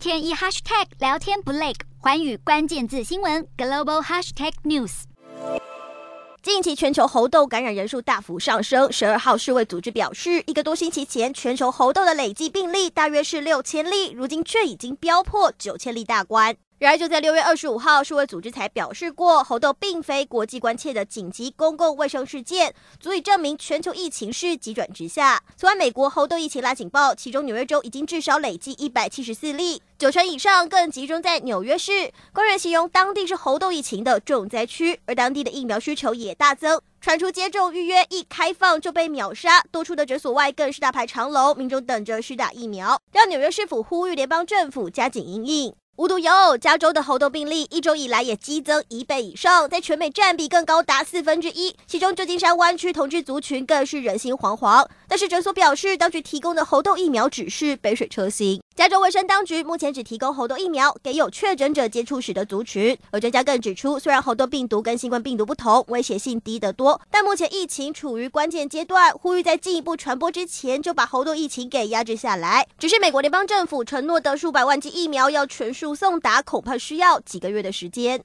天一 hashtag 聊天不累，环宇关键字新闻 global hashtag news。近期全球猴痘感染人数大幅上升。十二号世卫组织表示，一个多星期前全球猴痘的累计病例大约是六千例，如今却已经飙破九千例大关。然而，就在六月二十五号，世卫组织才表示过，猴痘并非国际关切的紧急公共卫生事件，足以证明全球疫情是急转直下。此外，美国猴痘疫情拉警报，其中纽约州已经至少累计一百七十四例，九成以上更集中在纽约市。官员形容当地是猴痘疫情的重灾区，而当地的疫苗需求也大增，传出接种预约一开放就被秒杀，多处的诊所外更是大排长龙，民众等着施打疫苗，让纽约市府呼吁联邦政府加紧因应。无独有偶，加州的猴痘病例一周以来也激增一倍以上，在全美占比更高达四分之一。其中，旧金山湾区同志族群更是人心惶惶。但是诊所表示，当局提供的猴痘疫苗只是杯水车薪。加州卫生当局目前只提供猴痘疫苗给有确诊者接触史的族群。而专家更指出，虽然猴痘病毒跟新冠病毒不同，危险性低得多，但目前疫情处于关键阶段，呼吁在进一步传播之前就把猴痘疫情给压制下来。只是美国联邦政府承诺的数百万剂疫苗要全数送达，恐怕需要几个月的时间。